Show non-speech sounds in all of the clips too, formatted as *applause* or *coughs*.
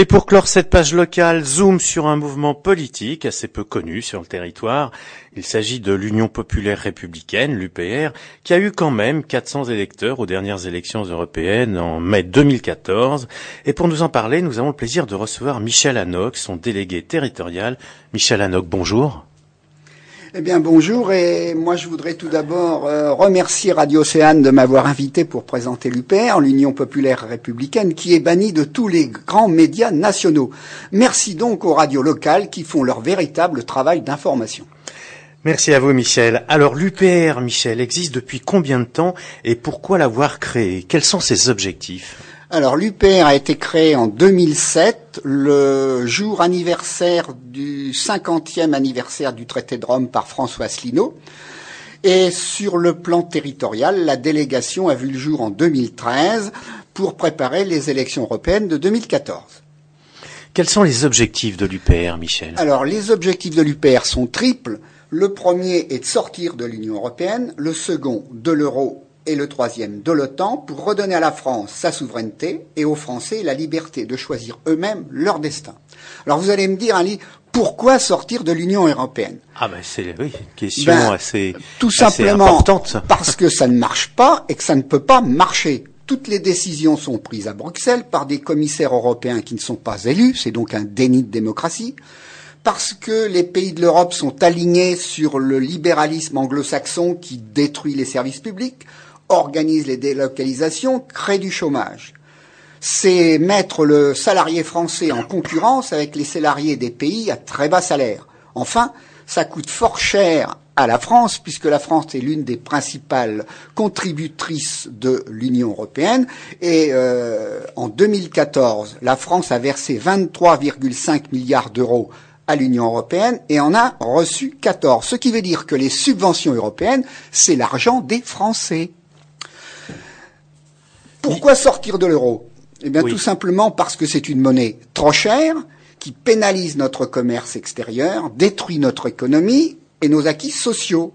Et pour clore cette page locale, zoom sur un mouvement politique assez peu connu sur le territoire. Il s'agit de l'Union populaire républicaine, l'UPR, qui a eu quand même 400 électeurs aux dernières élections européennes en mai 2014. Et pour nous en parler, nous avons le plaisir de recevoir Michel Hanoc, son délégué territorial. Michel Hanoc, bonjour. Eh bien, bonjour, et moi je voudrais tout d'abord euh, remercier Radio Océane de m'avoir invité pour présenter l'UPR, l'Union populaire républicaine, qui est bannie de tous les grands médias nationaux. Merci donc aux radios locales qui font leur véritable travail d'information. Merci à vous, Michel. Alors, l'UPR, Michel, existe depuis combien de temps et pourquoi l'avoir créé Quels sont ses objectifs? Alors l'UPR a été créé en 2007, le jour anniversaire du 50e anniversaire du traité de Rome par François Asselineau. Et sur le plan territorial, la délégation a vu le jour en 2013 pour préparer les élections européennes de 2014. Quels sont les objectifs de l'UPR, Michel? Alors les objectifs de l'UPR sont triples. Le premier est de sortir de l'Union européenne, le second de l'euro et le troisième de l'OTAN pour redonner à la France sa souveraineté et aux Français la liberté de choisir eux-mêmes leur destin. Alors vous allez me dire, Ali, pourquoi sortir de l'Union européenne? Ah ben c'est oui, une question ben, assez tout simplement importante. parce que ça ne marche pas et que ça ne peut pas marcher. Toutes les décisions sont prises à Bruxelles par des commissaires européens qui ne sont pas élus, c'est donc un déni de démocratie parce que les pays de l'Europe sont alignés sur le libéralisme anglo-saxon qui détruit les services publics, organise les délocalisations, crée du chômage. C'est mettre le salarié français en concurrence avec les salariés des pays à très bas salaire. Enfin, ça coûte fort cher à la France, puisque la France est l'une des principales contributrices de l'Union européenne. Et euh, en 2014, la France a versé 23,5 milliards d'euros à l'Union européenne et en a reçu 14. Ce qui veut dire que les subventions européennes, c'est l'argent des Français. Pourquoi sortir de l'euro? Eh bien, tout simplement parce que c'est une monnaie trop chère, qui pénalise notre commerce extérieur, détruit notre économie et nos acquis sociaux.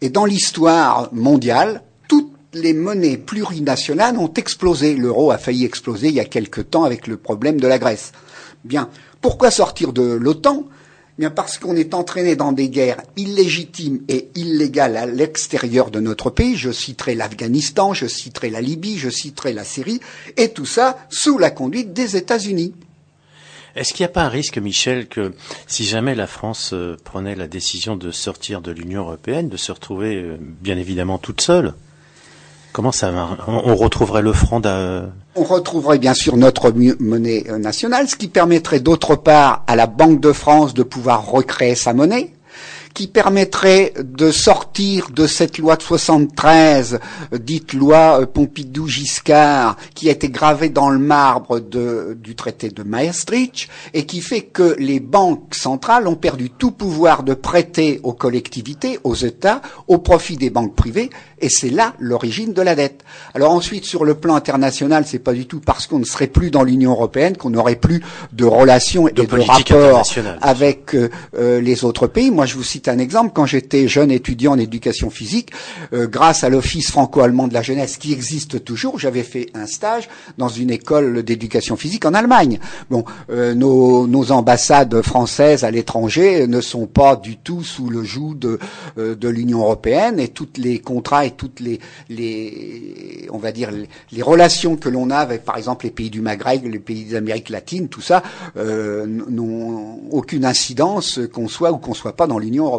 Et dans l'histoire mondiale, toutes les monnaies plurinationales ont explosé. L'euro a failli exploser il y a quelque temps avec le problème de la Grèce. Bien. Pourquoi sortir de l'OTAN? Bien parce qu'on est entraîné dans des guerres illégitimes et illégales à l'extérieur de notre pays. Je citerai l'Afghanistan, je citerai la Libye, je citerai la Syrie, et tout ça sous la conduite des États-Unis. Est-ce qu'il n'y a pas un risque, Michel, que si jamais la France euh, prenait la décision de sortir de l'Union européenne, de se retrouver euh, bien évidemment toute seule Comment ça va? On retrouverait le franc On retrouverait bien sûr notre monnaie nationale, ce qui permettrait d'autre part à la Banque de France de pouvoir recréer sa monnaie, qui permettrait de sortir de cette loi de 73, dite loi euh, Pompidou-Giscard, qui a été gravée dans le marbre du traité de Maastricht, et qui fait que les banques centrales ont perdu tout pouvoir de prêter aux collectivités, aux États, au profit des banques privées, et c'est là l'origine de la dette. Alors ensuite, sur le plan international, c'est pas du tout parce qu'on ne serait plus dans l'Union européenne qu'on n'aurait plus de relations et de rapports avec euh, euh, les autres pays. Moi, je vous cite un exemple. Quand j'étais jeune étudiant en éducation physique, euh, grâce à l'Office franco-allemand de la jeunesse qui existe toujours, j'avais fait un stage dans une école d'éducation physique en Allemagne. Bon, nos, nos, ambassades françaises à l'étranger ne sont pas du tout sous le joug de, de l'Union européenne et toutes les contrats toutes les, les on va dire, les, relations que l'on a avec, par exemple, les pays du Maghreb, les pays d'Amérique latine, tout ça, euh, n'ont aucune incidence qu'on soit ou qu'on soit pas dans l'Union européenne.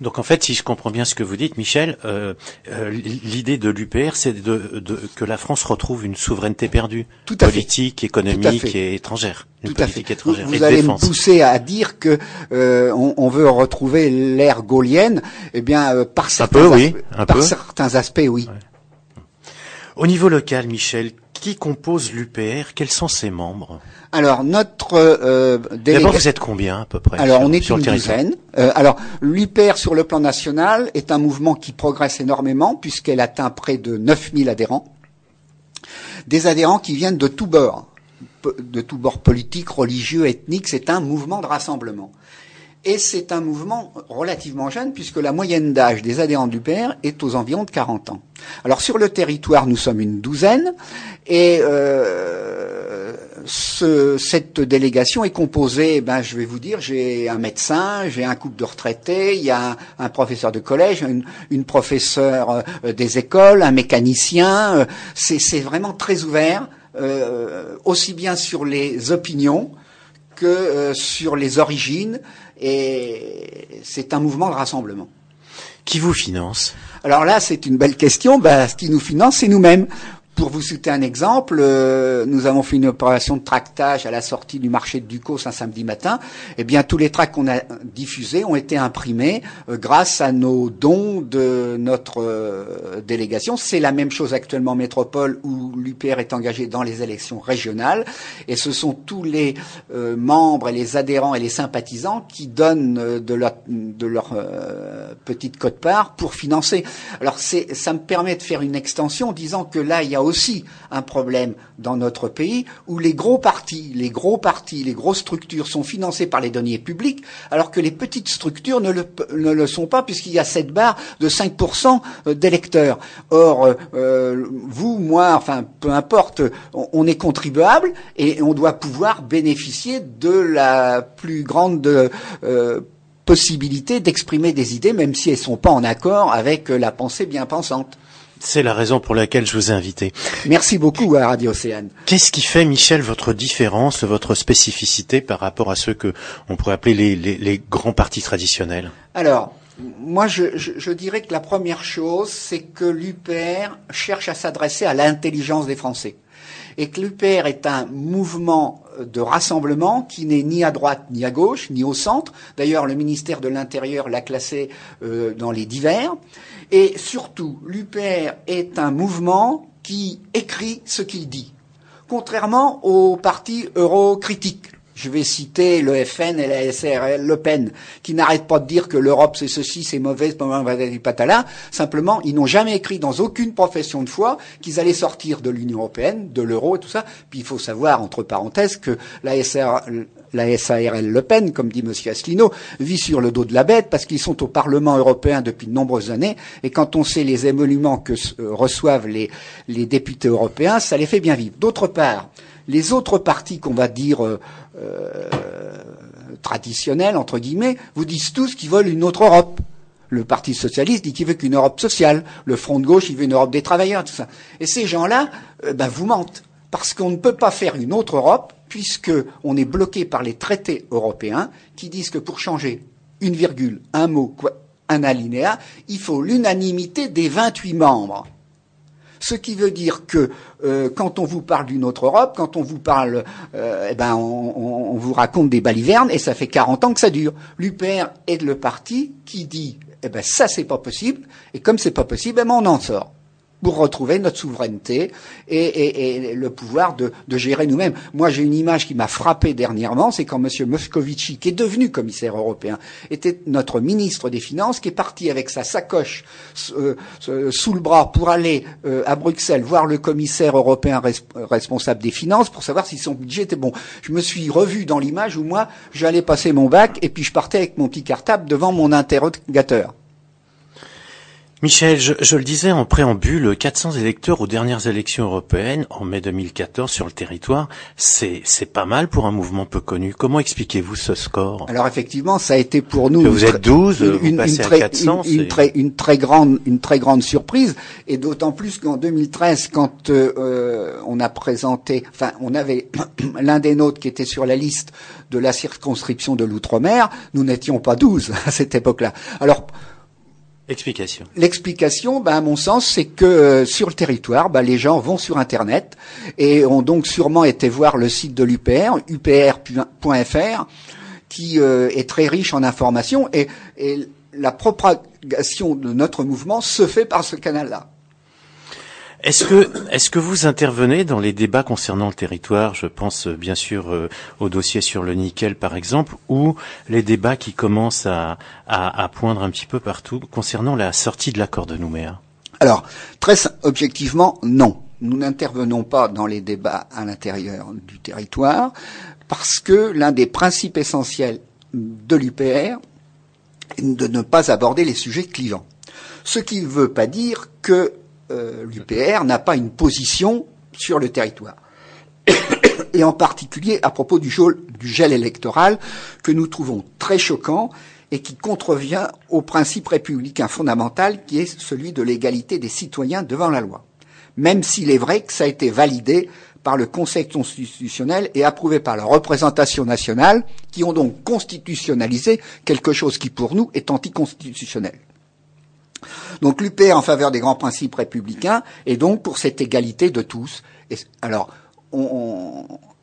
Donc en fait, si je comprends bien ce que vous dites, Michel, euh, euh, l'idée de l'UPR, c'est de, que la France retrouve une souveraineté perdue, Tout politique, économique et étrangère. Tout à fait. vous, allez me pousser à dire que euh, on, veut retrouver l'ère gaulienne, eh bien par certains, oui, par certains aspects, oui. Au niveau local, Michel, qui compose l'UPR Quels sont ses membres? Alors notre euh, D'abord, vous êtes combien à peu près Alors on est une douzaine. Euh, alors l'UPR sur le plan national est un mouvement qui progresse énormément puisqu'elle atteint près de 9000 adhérents. Des adhérents qui viennent de tous bords, de tous bords politiques, religieux, ethniques. C'est un mouvement de rassemblement. Et c'est un mouvement relativement jeune puisque la moyenne d'âge des adhérents du PR est aux environs de 40 ans. Alors sur le territoire, nous sommes une douzaine et euh, ce, cette délégation est composée, ben, je vais vous dire, j'ai un médecin, j'ai un couple de retraités, il y a un, un professeur de collège, une, une professeure euh, des écoles, un mécanicien. Euh, c'est vraiment très ouvert, euh, aussi bien sur les opinions que sur les origines, et c'est un mouvement de rassemblement. Qui vous finance? Alors là, c'est une belle question. Ben, ce qui nous finance, c'est nous-mêmes. Pour vous citer un exemple, euh, nous avons fait une opération de tractage à la sortie du marché de Ducos un samedi matin. Eh bien, tous les tracts qu'on a diffusés ont été imprimés euh, grâce à nos dons de notre euh, délégation. C'est la même chose actuellement en métropole où l'UPR est engagé dans les élections régionales. Et ce sont tous les membres et les adhérents et les sympathisants qui donnent de leur, de leur petite cote-part pour financer. Alors, ça me permet de faire une extension en disant que là, il y a aussi un problème dans notre pays où les gros partis, les gros partis, les grosses structures sont financés par les deniers publics, alors que les petites structures ne le, ne le sont pas puisqu'il y a cette barre de 5% d'électeurs. Or, euh, euh, vous, moi, enfin, peu importe, on, est contribuable et on doit pouvoir bénéficier de la plus grande euh, possibilité d'exprimer des idées, même si elles ne sont pas en accord avec la pensée bien pensante. C'est la raison pour laquelle je vous ai invité. Merci beaucoup à Radio Océane. Qu'est-ce qui fait, Michel, votre différence, votre spécificité par rapport à ceux que on pourrait appeler les, grands partis traditionnels? Alors, moi, je, je, dirais que la première chose, c'est que l'UPR cherche à s'adresser à l'intelligence des Français. Et que l'UPR est un mouvement de rassemblement qui n'est ni à droite ni à gauche, ni au centre. D'ailleurs, le ministère de l'Intérieur l'a classé euh, dans les divers. Et surtout, l'UPR est un mouvement qui écrit ce qu'il dit, contrairement aux partis eurocritiques. Je vais citer le FN et la SRL Le Pen, qui n'arrêtent pas de dire que l'Europe c'est ceci, c'est mauvais, c'est patala. Simplement, ils n'ont jamais écrit dans aucune profession de foi qu'ils allaient sortir de l'Union européenne, de l'euro et tout ça. Puis il faut savoir, entre parenthèses, que la SARL Le Pen, comme dit M. Asselineau, vit sur le dos de la bête parce qu'ils sont au Parlement européen depuis de nombreuses années et quand on sait les émoluments que euh, reçoivent les, députés européens, ça les fait bien vivre. D'autre part, les autres partis qu'on va dire euh, euh, traditionnels, entre guillemets, vous disent tous qu'ils veulent une autre Europe. Le Parti socialiste dit qu'il veut qu'une Europe sociale. Le Front de gauche, il veut une Europe des travailleurs, tout ça. Et ces gens-là, ben, vous mentent. Parce qu'on ne peut pas faire une autre Europe puisqu'on est bloqué par les traités européens qui disent que pour changer une virgule, un mot, un alinéa, il faut l'unanimité des 28 membres. Ce qui veut dire que euh, quand on vous parle d'une autre Europe, quand on vous parle, euh, eh ben on, vous raconte des balivernes et ça fait 40 ans que ça dure. L'UPR est le parti qui dit, eh ben ça c'est pas possible et comme c'est pas possible, eh ben on en sort pour retrouver notre souveraineté et, le pouvoir de, gérer nous-mêmes. Moi, j'ai une image qui m'a frappé dernièrement, c'est quand M. Moscovici, qui est devenu commissaire européen, était notre ministre des Finances, qui est parti avec sa sacoche euh, sous le bras pour aller euh, à Bruxelles voir le commissaire européen responsable des finances pour savoir si son budget était bon. Je me suis revu dans l'image où moi, j'allais passer mon bac et puis je partais avec mon petit cartable devant mon interrogateur. Michel, je, le disais en préambule, 400 électeurs aux dernières élections européennes en mai 2014 sur le territoire, c'est pas mal pour un mouvement peu connu. Comment expliquez-vous ce score? Alors effectivement, ça a été pour nous. vous êtes 12, une, vous très, à 400, une, très, une très grande, une très grande surprise, et d'autant plus qu'en 2013, quand euh, on a présenté, enfin, on avait *clears throat* l'un des nôtres qui était sur la liste de la circonscription de l'outre-mer, nous n'étions pas 12 *laughs* à cette époque-là. Alors Explication. L'explication, ben, à mon sens, c'est que euh, sur le territoire, ben, les gens vont sur Internet et ont donc sûrement été voir le site de l'UPR, upr.fr, qui euh, est très riche en informations et, et la propagation de notre mouvement se fait par ce canal-là. Est-ce que, est-ce que vous intervenez dans les débats concernant le territoire? Je pense euh, bien sûr euh, au dossier sur le nickel, par exemple, ou les débats qui commencent à, à, poindre un petit peu partout concernant la sortie de l'accord de Nouméa. Alors, très objectivement, non. Nous n'intervenons pas dans les débats à l'intérieur du territoire parce que l'un des principes essentiels de l'UPR est de ne pas aborder les sujets clivants. Ce qui ne veut pas dire que euh, l'UPR n'a pas une position sur le territoire. *coughs* et en particulier à propos du gel électoral que nous trouvons très choquant et qui contrevient au principe républicain fondamental qui est celui de l'égalité des citoyens devant la loi. Même s'il est vrai que ça a été validé par le Conseil constitutionnel et approuvé par la représentation nationale, qui ont donc constitutionnalisé quelque chose qui pour nous est anticonstitutionnel. Donc l'UPR en faveur des grands principes républicains et donc pour cette égalité de tous. alors,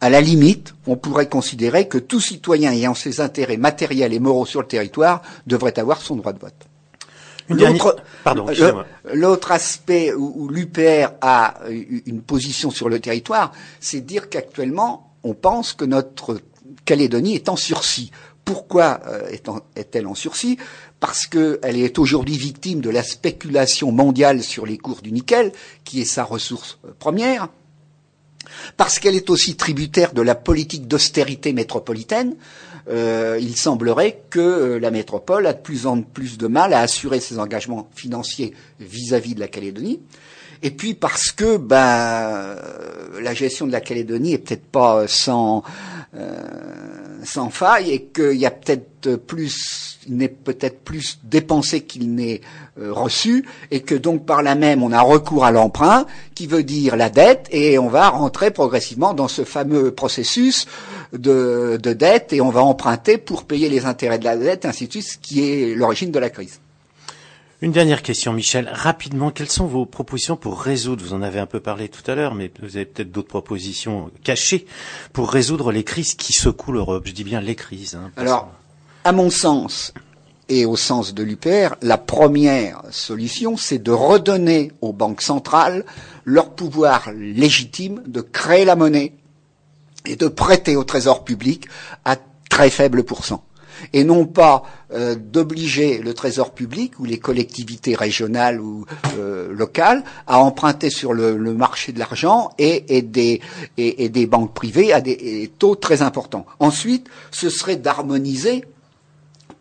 à la limite, on pourrait considérer que tout citoyen ayant ses intérêts matériels et moraux sur le territoire devrait avoir son droit de vote. L'autre aspect où, l'UPR a une position sur le territoire, c'est dire qu'actuellement, on pense que notre Calédonie est en sursis. Pourquoi euh, est-elle en sursis? Parce qu'elle est aujourd'hui victime de la spéculation mondiale sur les cours du nickel, qui est sa ressource euh, première, parce qu'elle est aussi tributaire de la politique d'austérité métropolitaine, euh, il semblerait que euh, la métropole a de plus en plus de mal à assurer ses engagements financiers vis-à-vis de la Calédonie. Et puis parce que ben, la gestion de la Calédonie est peut-être pas sans euh, sans faille et qu'il y a peut-être plus, il n'est peut-être plus dépensé qu'il n'est euh, reçu et que donc par là même on a recours à l'emprunt qui veut dire la dette et on va rentrer progressivement dans ce fameux processus de, de dette et on va emprunter pour payer les intérêts de la dette, ainsi de suite, ce qui est l'origine de la crise. Une dernière question, Michel. Rapidement, quelles sont vos propositions pour résoudre, vous en avez un peu parlé tout à l'heure, mais vous avez peut-être d'autres propositions cachées pour résoudre les crises qui secouent l'Europe? Je dis bien les crises. Hein, Alors, à mon sens, et au sens de l'UPR, la première solution, c'est de redonner aux banques centrales leur pouvoir légitime de créer la monnaie et de prêter au trésor public à très faible pourcent et non pas euh, d'obliger le Trésor public ou les collectivités régionales ou euh, locales à emprunter sur le, marché de l'argent et, et, des, et, des banques privées à des taux très importants. Ensuite, ce serait d'harmoniser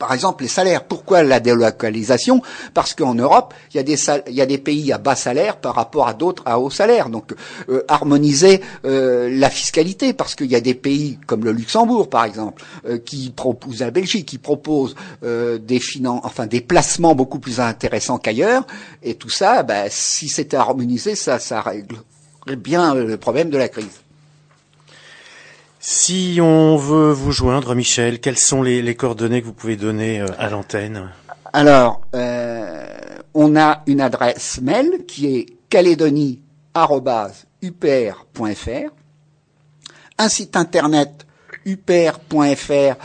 par exemple, les salaires. Pourquoi la délocalisation? Parce qu'en Europe, il y, a des pays à bas salaire par rapport à d'autres à haut salaire. Donc, euh, harmoniser euh, la fiscalité, parce qu'il y a des pays comme le Luxembourg, par exemple, euh, qui proposent, la Belgique, qui proposent des finances, enfin des placements beaucoup plus intéressants qu'ailleurs. Et tout ça, ben, si c'était harmonisé, ça, ça réglerait bien le problème de la crise. Si on veut vous joindre, Michel, quelles sont les, coordonnées que vous pouvez donner euh, à l'antenne Alors, euh, on a une adresse mail qui est calédonie.upr.fr, un site internet upr.fr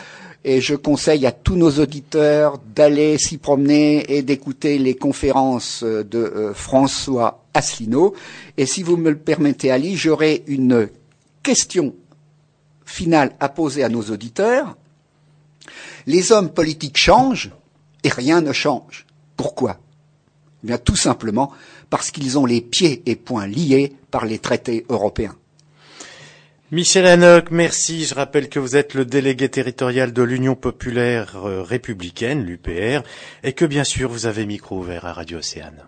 et je conseille à tous nos auditeurs d'aller s'y promener et d'écouter les conférences de euh, François Asselineau. Et si vous me le permettez, Ali, j'aurai une question finale à poser à nos auditeurs, les hommes politiques changent et rien ne change. Pourquoi? Eh bien, tout simplement parce qu'ils ont les pieds et poings liés par les traités européens. Michel Hanoc, merci. Je rappelle que vous êtes le délégué territorial de l'Union populaire euh, républicaine, l'UPR, et que bien sûr vous avez micro ouvert à Radio Océane.